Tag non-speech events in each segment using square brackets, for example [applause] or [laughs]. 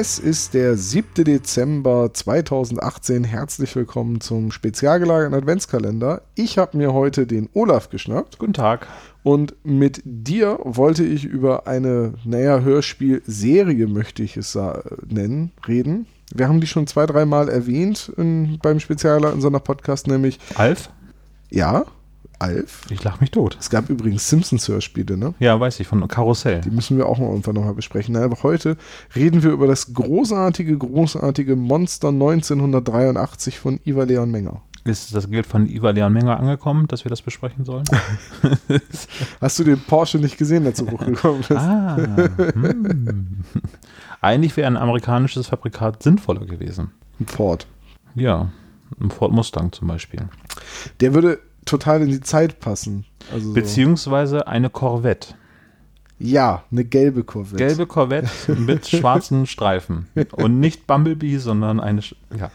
Es ist der 7. Dezember 2018. Herzlich willkommen zum spezial gelagerten Adventskalender. Ich habe mir heute den Olaf geschnappt. Guten Tag. Und mit dir wollte ich über eine, naja, Hörspielserie, möchte ich es nennen, reden. Wir haben die schon zwei, dreimal erwähnt in, beim Spezial in so einer Podcast, nämlich. Alf? Ja, Alf. Ich lach mich tot. Es gab übrigens Simpsons-Hörspiele, ne? Ja, weiß ich, von Karussell. Die müssen wir auch mal irgendwann nochmal besprechen. Aber heute reden wir über das großartige, großartige Monster 1983 von Ivar Leon Menger. Ist das Geld von Ivar Leon Menger angekommen, dass wir das besprechen sollen? [laughs] Hast du den Porsche nicht gesehen, der zu hochgekommen ist? ah, hm. Eigentlich wäre ein amerikanisches Fabrikat sinnvoller gewesen. Ein Ford. Ja, ein Ford Mustang zum Beispiel. Der würde total in die Zeit passen. Also Beziehungsweise so. eine Corvette. Ja, eine gelbe Corvette. Gelbe Corvette mit [laughs] schwarzen Streifen. Und nicht Bumblebee, sondern eine. Ja.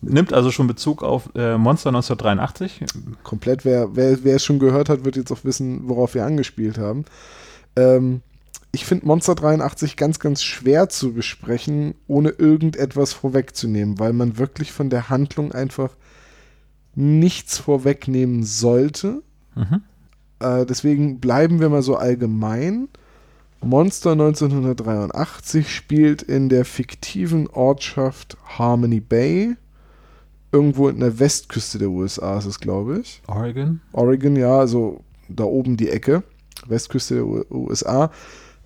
Nimmt also schon Bezug auf äh, Monster 1983. Komplett. Wer, wer, wer es schon gehört hat, wird jetzt auch wissen, worauf wir angespielt haben. Ähm, ich finde Monster 83 ganz, ganz schwer zu besprechen, ohne irgendetwas vorwegzunehmen, weil man wirklich von der Handlung einfach nichts vorwegnehmen sollte. Mhm. Äh, deswegen bleiben wir mal so allgemein. Monster 1983 spielt in der fiktiven Ortschaft Harmony Bay. Irgendwo in der Westküste der USA ist es, glaube ich. Oregon? Oregon, ja, also da oben die Ecke. Westküste der USA.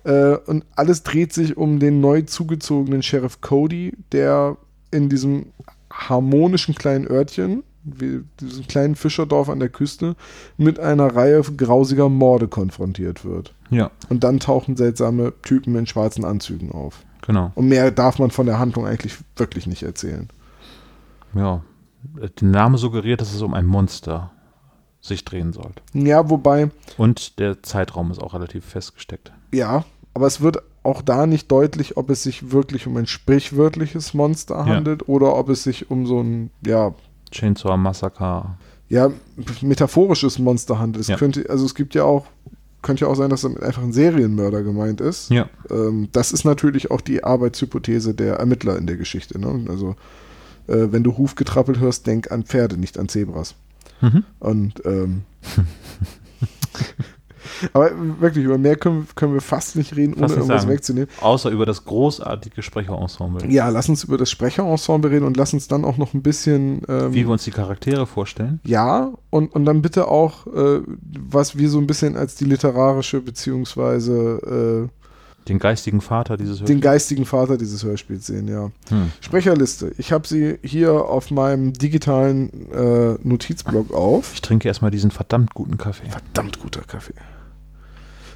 Äh, und alles dreht sich um den neu zugezogenen Sheriff Cody, der in diesem harmonischen kleinen Örtchen wie diesem kleinen Fischerdorf an der Küste, mit einer Reihe grausiger Morde konfrontiert wird. Ja. Und dann tauchen seltsame Typen in schwarzen Anzügen auf. Genau. Und mehr darf man von der Handlung eigentlich wirklich nicht erzählen. Ja. Der Name suggeriert, dass es um ein Monster sich drehen sollte. Ja, wobei. Und der Zeitraum ist auch relativ festgesteckt. Ja, aber es wird auch da nicht deutlich, ob es sich wirklich um ein sprichwörtliches Monster handelt ja. oder ob es sich um so ein, ja, Chainsaw Massacre. Ja, metaphorisches Monster handelt. Es ja. könnte, also es gibt ja auch, könnte ja auch sein, dass damit einfach ein Serienmörder gemeint ist. Ja. Ähm, das ist natürlich auch die Arbeitshypothese der Ermittler in der Geschichte. Ne? Also äh, wenn du Huf getrappelt hörst, denk an Pferde, nicht an Zebras. Mhm. Und ähm, [laughs] Aber wirklich, über mehr können, können wir fast nicht reden, ohne irgendwas sagen. wegzunehmen. Außer über das großartige Sprecherensemble. Ja, lass uns über das Sprecherensemble reden und lass uns dann auch noch ein bisschen. Ähm, Wie wir uns die Charaktere vorstellen. Ja, und, und dann bitte auch, äh, was wir so ein bisschen als die literarische, beziehungsweise. Äh, den geistigen Vater dieses Hörspiels. Den geistigen Vater dieses Hörspiels sehen, ja. Hm. Sprecherliste. Ich habe sie hier auf meinem digitalen äh, Notizblock auf. Ich trinke erstmal diesen verdammt guten Kaffee. Verdammt guter Kaffee.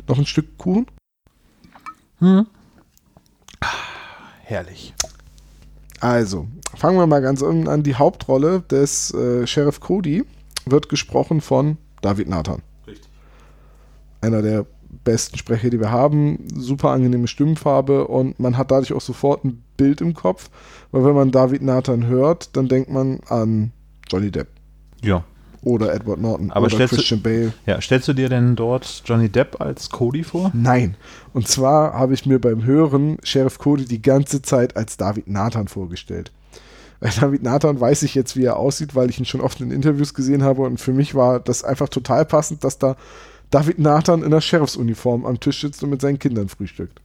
Noch ein Stück Kuchen? Hm. Ah, herrlich. Also, fangen wir mal ganz unten an. Die Hauptrolle des äh, Sheriff Cody wird gesprochen von David Nathan. Richtig. Einer der besten Sprecher, die wir haben. Super angenehme Stimmfarbe und man hat dadurch auch sofort ein Bild im Kopf, weil wenn man David Nathan hört, dann denkt man an Johnny Depp. Ja oder Edward Norton Aber oder Christian du, Bale. Ja, stellst du dir denn dort Johnny Depp als Cody vor? Nein. Und zwar habe ich mir beim Hören Sheriff Cody die ganze Zeit als David Nathan vorgestellt. Bei [laughs] David Nathan weiß ich jetzt, wie er aussieht, weil ich ihn schon oft in Interviews gesehen habe und für mich war das einfach total passend, dass da David Nathan in der Sheriffsuniform am Tisch sitzt und mit seinen Kindern frühstückt.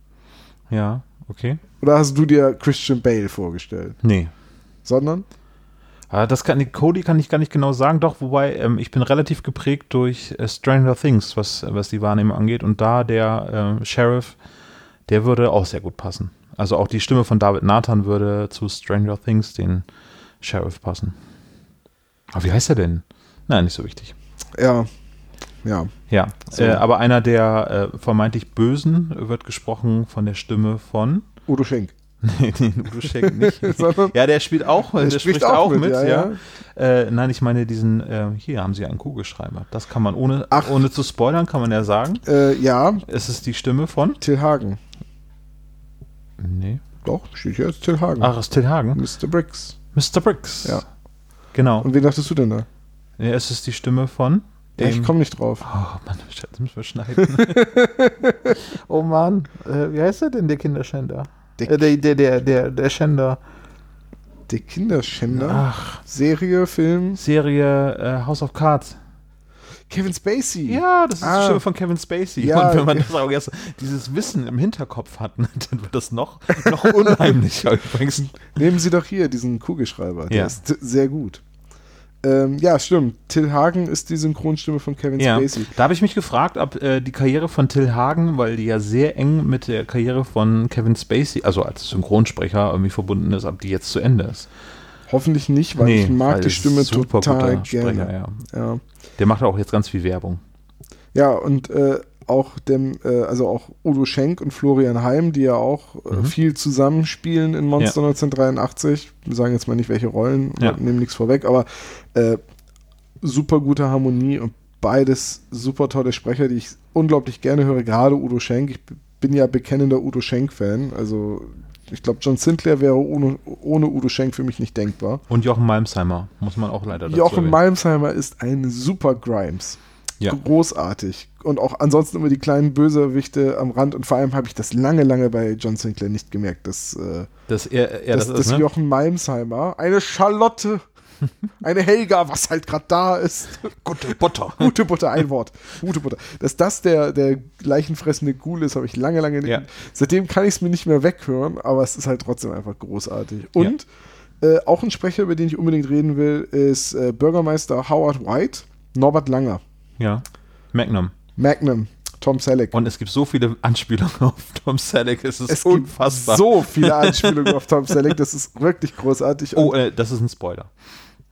Ja, okay. Oder hast du dir Christian Bale vorgestellt? Nee. Sondern? Ah, das kann, Cody kann ich gar nicht genau sagen, doch, wobei ähm, ich bin relativ geprägt durch äh, Stranger Things, was, was die Wahrnehmung angeht. Und da der äh, Sheriff, der würde auch sehr gut passen. Also auch die Stimme von David Nathan würde zu Stranger Things, den Sheriff, passen. Aber wie heißt er denn? Nein, nicht so wichtig. Ja, ja. Ja, so. äh, aber einer der äh, vermeintlich Bösen wird gesprochen von der Stimme von Udo Schenk. Nee, den Udo Schenk nicht. [laughs] ja, der spielt auch, der, der spricht, auch, mit, mit ja. ja. Äh, nein, ich meine diesen, äh, hier haben sie einen Kugelschreiber. Das kann man ohne, Ach. ohne zu spoilern, kann man ja sagen. Äh, ja. Es ist die Stimme von? Till Hagen. Nee. Doch, steht hier als Till Hagen. Ach, ist Till Hagen? Mr. Briggs. Mr. Briggs. Ja. Genau. Und wen dachtest du denn da? Ja, es ist die Stimme von? Ja, ich komme nicht drauf. Oh Mann, das müssen wir schneiden. [laughs] oh Mann, äh, wie heißt er denn, der Kinderschänder? Der, Äh, der, der, der, der, der Schänder. der Kinderschänder. Ach, Serie, Film. Serie äh, House of Cards. Kevin Spacey. Ja, das ist Ah. die Stimme von Kevin Spacey. Ja, und wenn man das auch erst dieses Wissen im Hinterkopf hat, [laughs] dann wird das noch, noch unheimlicher [laughs] übrigens. Nehmen Sie doch hier diesen Kugelschreiber. Der Ja. ist sehr gut. Ähm, ja, stimmt. Till Hagen ist die Synchronstimme von Kevin Ja, Spacey. da habe ich mich gefragt, ob äh, die Karriere von Till Hagen, weil die ja sehr eng mit der Karriere von Kevin Spacey, also als Synchronsprecher irgendwie verbunden ist, ob die jetzt zu Ende ist. Hoffentlich nicht, weil ich mag weil die Stimme total gerne. Sprecher, ja. Ja. Der macht auch jetzt ganz viel Werbung. Ja, und äh, auch dem, äh, also auch Udo Schenk und Florian Heim, die ja auch äh, Mhm. viel zusammenspielen in Monster 1983. Wir sagen jetzt mal nicht, welche Rollen, Ja. nehmen nichts vorweg, aber äh, super gute Harmonie und beides super tolle Sprecher, die ich unglaublich gerne höre, gerade Udo Schenk. Ich bin ja bekennender Udo Schenk-Fan. Also ich glaube, John Sinclair wäre ohne, ohne Udo Schenk für mich nicht denkbar. Und Jochen Malmsheimer, muss man auch leider dazu Jochen erwähnen. Malmsheimer ist ein super Grimes. Ja. Großartig. Und auch ansonsten immer die kleinen Bösewichte am Rand. Und vor allem habe ich das lange, lange bei John Sinclair nicht gemerkt, dass, äh, Dass er, er dass, das, dass ist, ne? Jochen Malmsheimer eine Charlotte, eine Helga, was halt gerade da ist. Gute Butter. [laughs] Gute Butter, ein Wort. Gute Butter. Dass das der, der leichenfressende Ghoul ist, habe ich lange, lange nicht. Ja. Seitdem kann ich es mir nicht mehr weghören, aber es ist halt trotzdem einfach großartig. Und äh, auch ein Sprecher, über den ich unbedingt reden will, ist äh, Bürgermeister Howard White, Norbert Langer, Ja. Magnum. Magnum, Tom Selleck. Und es gibt so viele Anspielungen [laughs] auf Tom Selleck, es ist es unfassbar. gibt so viele Anspielungen auf Tom Selleck, das ist wirklich großartig. oh, äh, das ist ein Spoiler.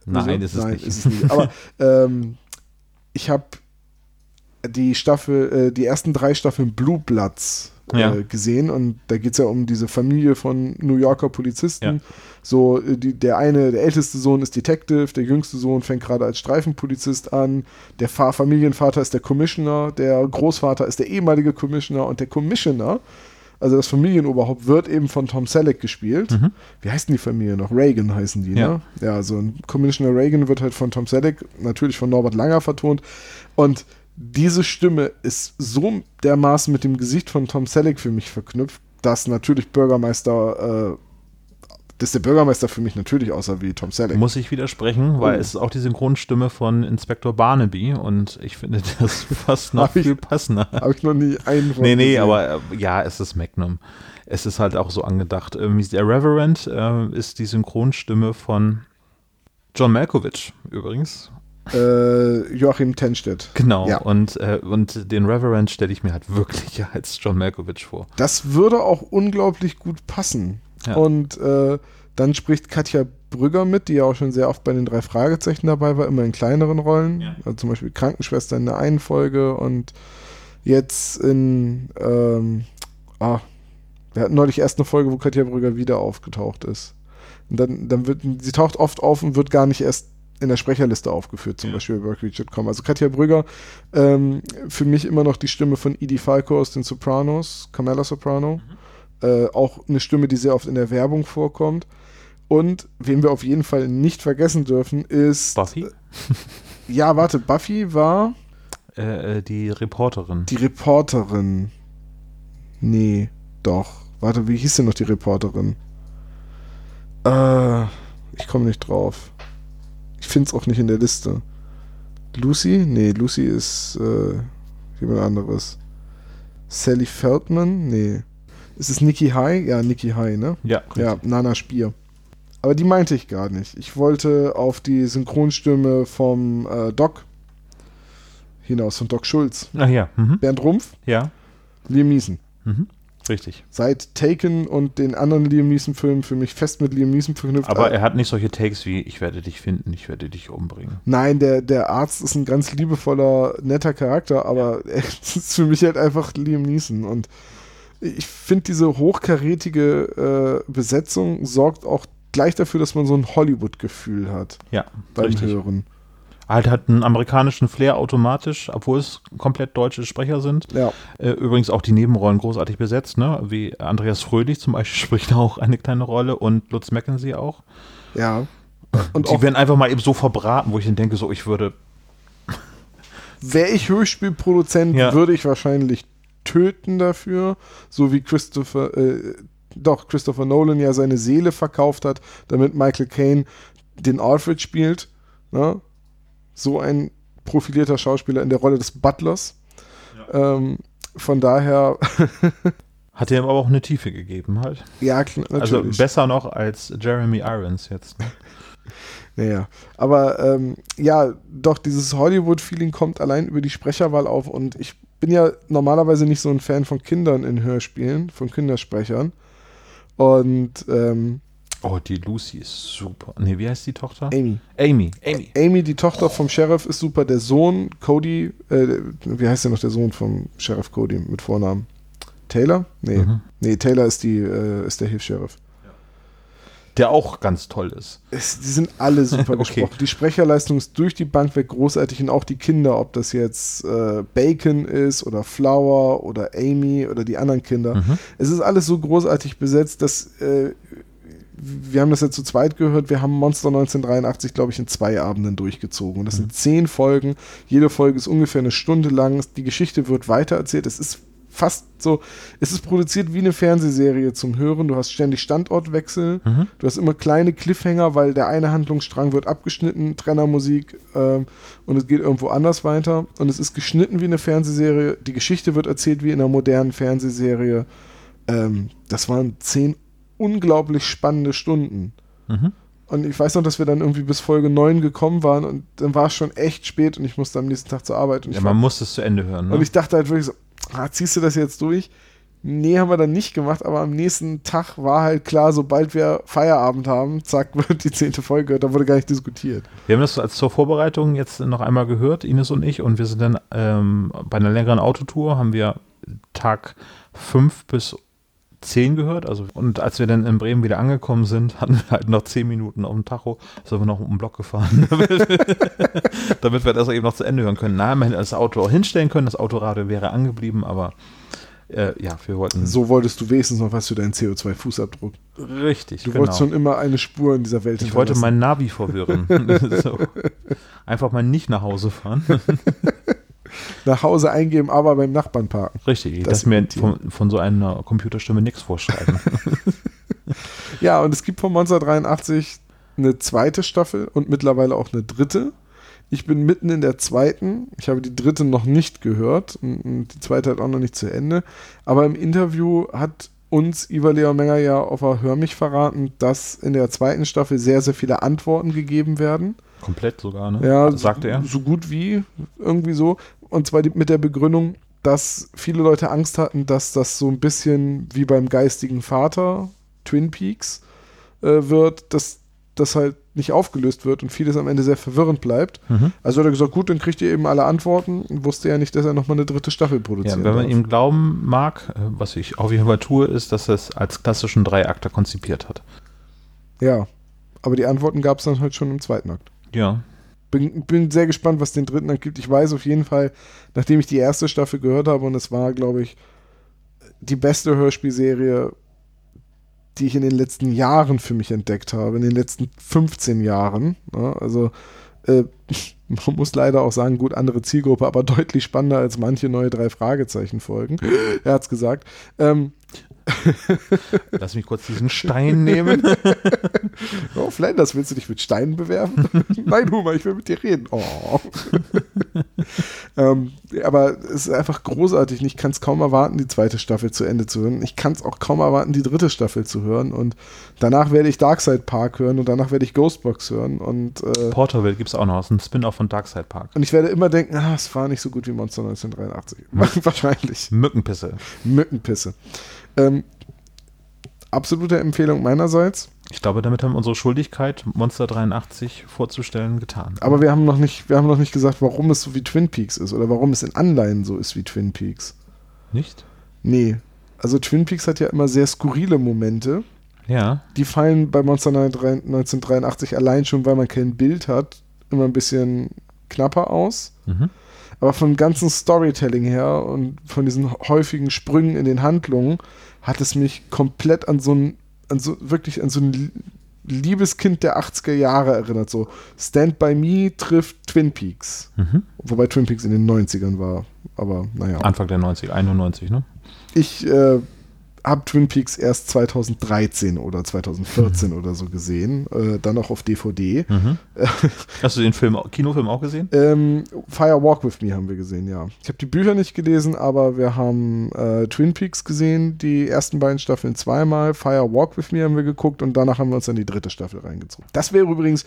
Nein, ist es Nein, nicht. ist es nicht. Aber [laughs] ähm, ich habe die Staffel, äh, die ersten drei Staffeln Blue Bloods äh, Ja. gesehen und da geht es ja um diese Familie von New Yorker Polizisten. Ja. So, äh, die, der eine, der älteste Sohn ist Detective, der jüngste Sohn fängt gerade als Streifenpolizist an, der Fa Familienvater ist der Commissioner, der Großvater ist der ehemalige Commissioner und der Commissioner, also das Familienoberhaupt, wird eben von Tom Selleck gespielt. Mhm. Wie heißt denn die Familie noch? Reagan heißen die, Ja. ne? Ja, so ein Commissioner Reagan wird halt von Tom Selleck, natürlich von Norbert Langer vertont. Und diese Stimme ist so dermaßen mit dem Gesicht von Tom Selleck für mich verknüpft, dass natürlich Bürgermeister, äh, dass der Bürgermeister für mich natürlich aussah wie Tom Selleck. Muss ich widersprechen, weil Oh. es ist auch die Synchronstimme von Inspektor Barnaby und ich finde [laughs] das fast noch Hab ich- viel passender. Habe ich noch nie einen von Nee, nee, gesehen. aber äh, ja, es ist Magnum. Es ist halt auch so angedacht. Der Reverend äh, ist die Synchronstimme von John Malkovich übrigens. Äh, Joachim Tenstedt. Genau. Ja. Und, äh, und den Reverend stelle ich mir halt wirklich [laughs] als John Malkovich vor. Das würde auch unglaublich gut passen. Ja. Und äh, dann spricht Katja Brügger mit, die ja auch schon sehr oft bei den drei Fragezeichen dabei war, immer in kleineren Rollen. Ja. Also zum Beispiel Krankenschwester in der einen Folge und jetzt in, ähm, ah, wir hatten neulich erst eine Folge, wo Katja Brügger wieder aufgetaucht ist. Und dann, dann wird, sie taucht oft auf und wird gar nicht erst in der Sprecherliste aufgeführt, zum Ja. Beispiel bei Workreach.com. Also Katja Brügger, ähm, für mich immer noch die Stimme von Edie Falco aus den Sopranos, Carmela Soprano. Äh, auch eine Stimme, die sehr oft in der Werbung vorkommt. Und wen wir auf jeden Fall nicht vergessen dürfen, ist. Buffy? Ja, warte, Buffy war Äh, äh, die Reporterin. die Reporterin. Nee, doch. Warte, wie hieß denn noch die Reporterin? Äh, ich komme nicht drauf. Ich finde es auch nicht in der Liste. Lucy? Nee, Lucy ist äh, jemand anderes. Sally Feldman? Nee. Ist es Nikki High? Ja, Nikki High, ne? ja, Ja, Nana Spier. Aber die meinte ich gar nicht. Ich wollte auf die Synchronstimme vom äh, Doc hinaus, von Doc Schulz. Ach ja, mhm. Bernd Rumpf, ja, Liam Neeson. mhm. Richtig. Seit Taken und den anderen Liam Neeson-Filmen für mich fest mit Liam Neeson verknüpft. Aber Äh, er hat nicht solche Takes wie ich werde dich finden, ich werde dich umbringen. Nein, der, der Arzt ist ein ganz liebevoller, netter Charakter, aber [laughs] er ist für mich halt einfach Liam Neeson. Und ich finde, diese hochkarätige äh, Besetzung sorgt auch gleich dafür, dass man so ein Hollywood-Gefühl hat Ja, beim richtig. Hören. Halt hat einen amerikanischen Flair automatisch, obwohl es komplett deutsche Sprecher sind. Ja. Äh, übrigens auch die Nebenrollen großartig besetzt, ne? Wie Andreas Fröhlich zum Beispiel [laughs] spricht auch eine kleine Rolle und Lutz Mackenzie auch. Ja. Und die werden einfach mal eben so verbraten, wo ich dann denke, so ich würde. [laughs] wäre ich Hörspielproduzent, Ja. würde ich wahrscheinlich töten dafür, so wie Christopher, äh, doch, Christopher Nolan ja seine Seele verkauft hat, damit Michael Caine den Alfred spielt. Ne? So ein profilierter Schauspieler in der Rolle des Butlers. Ähm, von daher, [laughs] Hat ihm aber auch eine Tiefe gegeben halt. ja, klar, Also natürlich. besser noch als Jeremy Irons jetzt. Ne? [laughs] Naja, aber ähm, ja, doch, dieses Hollywood-Feeling kommt allein über die Sprecherwahl auf und ich bin ja normalerweise nicht so ein Fan von Kindern in Hörspielen, von Kindersprechern. Und ähm, Oh, die Lucy ist super. Nee, wie heißt die Tochter? Amy. Amy. Amy. Amy, die Tochter vom Sheriff, ist super. Der Sohn, Cody, äh, wie heißt der noch der Sohn vom Sheriff Cody mit Vornamen? Taylor? Nee. Mhm. Nee, Taylor ist, die, äh, ist der Hilfs-Sheriff. Der auch ganz toll ist. Es, die sind alle super [laughs] Okay. gesprochen. Die Sprecherleistung ist durch die Bank weg großartig und auch die Kinder, ob das jetzt äh, Bacon ist oder Flower oder Amy oder die anderen Kinder. Mhm. Es ist alles so großartig besetzt, dass äh, wir haben das ja zu zweit gehört, wir haben Monster 1983, glaube ich, in zwei Abenden durchgezogen. Und das sind zehn Folgen. Jede Folge ist ungefähr eine Stunde lang. Die Geschichte wird weitererzählt. Es ist fast so, es ist produziert wie eine Fernsehserie zum Hören. Du hast ständig Standortwechsel. Mhm. Du hast immer kleine Cliffhanger, weil der eine Handlungsstrang wird abgeschnitten, Trennermusik ähm, und es geht irgendwo anders weiter. Und es ist geschnitten wie eine Fernsehserie. Die Geschichte wird erzählt wie in einer modernen Fernsehserie. Ähm, das waren zehn unglaublich spannende Stunden. Mhm. Und ich weiß noch, dass wir dann irgendwie bis Folge 9 gekommen waren und dann war es schon echt spät und ich musste am nächsten Tag zur Arbeit. Und, Ja, man war, muss es zu Ende hören. Ne? und ich dachte halt wirklich so, ah, ziehst du das jetzt durch? Nee, haben wir dann nicht gemacht, aber am nächsten Tag war halt klar, sobald wir Feierabend haben, zack, [laughs] wird die zehnte Folge, gehört. da wurde gar nicht diskutiert. Wir haben das als zur Vorbereitung jetzt noch einmal gehört, Ines und ich, und wir sind dann ähm, bei einer längeren Autotour, haben wir Tag 5 bis 10 gehört. Also, und als wir dann in Bremen wieder angekommen sind, hatten wir halt noch 10 Minuten auf dem Tacho, sind wir noch um den Block gefahren, [laughs] damit wir das eben noch zu Ende hören können. Na, man hätte das Auto auch hinstellen können, das Autoradio wäre angeblieben, aber äh, ja, wir wollten. So wolltest du wenigstens noch was für deinen CO2-Fußabdruck. Richtig, Du genau. wolltest schon immer eine Spur in dieser Welt Ich wollte mein Navi verwirren. [laughs] so. Einfach mal nicht nach Hause fahren. [laughs] nach Hause eingeben, aber beim Nachbarn parken. Richtig, Das dass mir von, von so einer Computerstimme nichts vorschreiben. [laughs] [laughs] Ja, und es gibt von Monster 83 eine zweite Staffel und mittlerweile auch eine dritte. Ich bin mitten in der zweiten. Ich habe die dritte noch nicht gehört und die zweite hat auch noch nicht zu Ende. Aber im Interview hat uns Iva Leon Menger ja auf der Hör mich verraten, dass in der zweiten Staffel sehr, sehr viele Antworten gegeben werden. Komplett sogar, ne? Ja, sagte er. So gut wie, irgendwie so. Und zwar die, mit der Begründung, dass viele Leute Angst hatten, dass das so ein bisschen wie beim geistigen Vater, Twin Peaks, äh, wird, dass das halt nicht aufgelöst wird und vieles am Ende sehr verwirrend bleibt. Mhm. Also hat er gesagt, gut, dann kriegt ihr eben alle Antworten und wusste ja nicht, dass er nochmal eine dritte Staffel Ja, produziert. wenn man ihm glauben mag, äh, was ich auf jeden Fall tue, ist, dass er es als klassischen Dreiakter konzipiert hat. Ja, aber die Antworten gab es dann halt schon im zweiten Akt. Ja. Bin, bin sehr gespannt, was den dritten dann gibt. Ich weiß auf jeden Fall, nachdem ich die erste Staffel gehört habe, und es war, glaube ich, die beste Hörspielserie, die ich in den letzten Jahren für mich entdeckt habe, in den letzten 15 Jahren. Ja, also äh, [laughs] man muss leider auch sagen, gut, andere Zielgruppe, aber deutlich spannender als manche neue drei Fragezeichen-Folgen. [gasps] er hat's gesagt. Ähm, [laughs] Lass mich kurz diesen Stein nehmen. [laughs] Oh, Flanders, willst du dich mit Steinen bewerben? [laughs] Nein, Hummer, ich will mit dir reden. Oh. ähm, aber es ist einfach großartig. Ich kann es kaum erwarten, die zweite Staffel zu Ende zu hören. Ich kann es auch kaum erwarten, die dritte Staffel zu hören. Und danach werde ich Darkside Park hören und danach werde ich Ghostbox hören. Und, äh, Porterville gibt es auch noch, das ist ein Spin-off von Darkside Park. und ich werde immer denken, ah, es war nicht so gut wie Monster 1983. Wahrscheinlich. Mückenpisse. Mückenpisse. Ähm, absolute Empfehlung meinerseits. Ich glaube, damit haben wir unsere Schuldigkeit, Monster 83 vorzustellen, getan. Aber wir haben noch nicht, wir haben noch nicht gesagt, warum es so wie Twin Peaks ist oder warum es in Anleihen so ist wie Twin Peaks. Nicht? Nee. Also Twin Peaks hat ja immer sehr skurrile Momente. Ja. Die fallen bei Monster 1983 allein schon, weil man kein Bild hat, immer ein bisschen knapper aus. Mhm. Aber vom ganzen Storytelling her und von diesen häufigen Sprüngen in den Handlungen hat es mich komplett an so ein, an so, wirklich an so ein liebes Kind der 80er Jahre erinnert. So Stand By Me trifft Twin Peaks. Mhm. Wobei Twin Peaks in den 90ern war. Aber naja. Anfang der 90, 91, ne? Ich äh, habe Twin Peaks erst 2013 oder 2014 mhm. oder so gesehen, äh, dann auch auf DVD. Mhm. [laughs] Hast du den Film, Kinofilm auch gesehen? Ähm, Fire Walk with Me haben wir gesehen, ja. Ich habe die Bücher nicht gelesen, aber wir haben äh, Twin Peaks gesehen, die ersten beiden Staffeln zweimal. Fire Walk with Me haben wir geguckt und danach haben wir uns dann die dritte Staffel reingezogen. Das wäre übrigens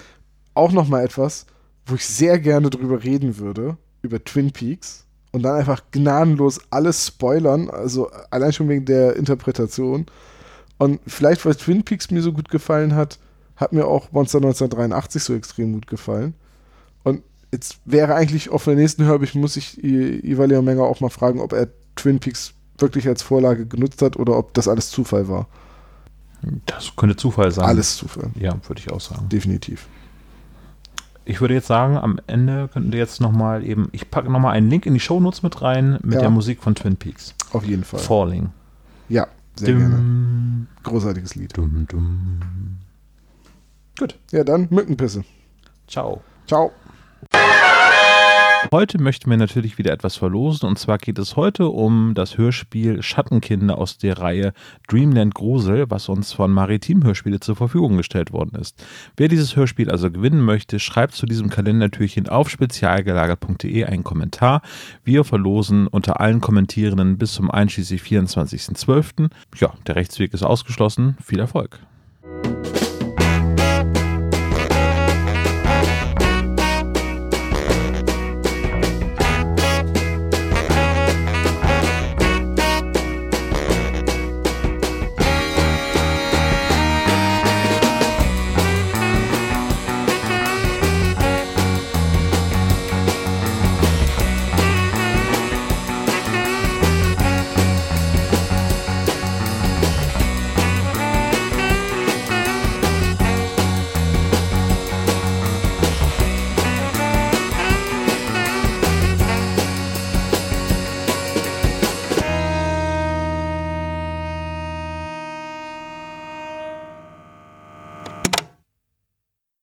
auch noch mal etwas, wo ich sehr gerne drüber reden würde, über Twin Peaks und dann einfach gnadenlos alles spoilern, also allein schon wegen der Interpretation. Und vielleicht, weil Twin Peaks mir so gut gefallen hat, hat mir auch Monster 1983 so extrem gut gefallen. Und jetzt wäre eigentlich auf der nächsten Hörbich, muss ich Ivalio Menger auch mal fragen, ob er Twin Peaks wirklich als Vorlage genutzt hat oder ob das alles Zufall war. Das könnte Zufall sein. Alles Zufall. Ja, würde ich auch sagen. Definitiv ich würde jetzt sagen, am Ende könnten wir jetzt nochmal eben, ich packe nochmal einen Link in die Shownotes mit rein mit ja. der Musik von Twin Peaks. Auf jeden Fall. Falling. Ja, sehr dum, gerne. Großartiges Lied. Dum, dum. Gut. Ja, dann Mückenpisse. Ciao. Ciao. Heute möchten wir natürlich wieder etwas verlosen und zwar geht es heute um das Hörspiel Schattenkinder aus der Reihe Dreamland Grusel, was uns von Maritim Hörspiele zur Verfügung gestellt worden ist. Wer dieses Hörspiel also gewinnen möchte, schreibt zu diesem Kalendertürchen auf spezialgelagert.de einen Kommentar. Wir verlosen unter allen Kommentierenden bis zum einschließlich 24.12. Ja, der Rechtsweg ist ausgeschlossen. Viel Erfolg.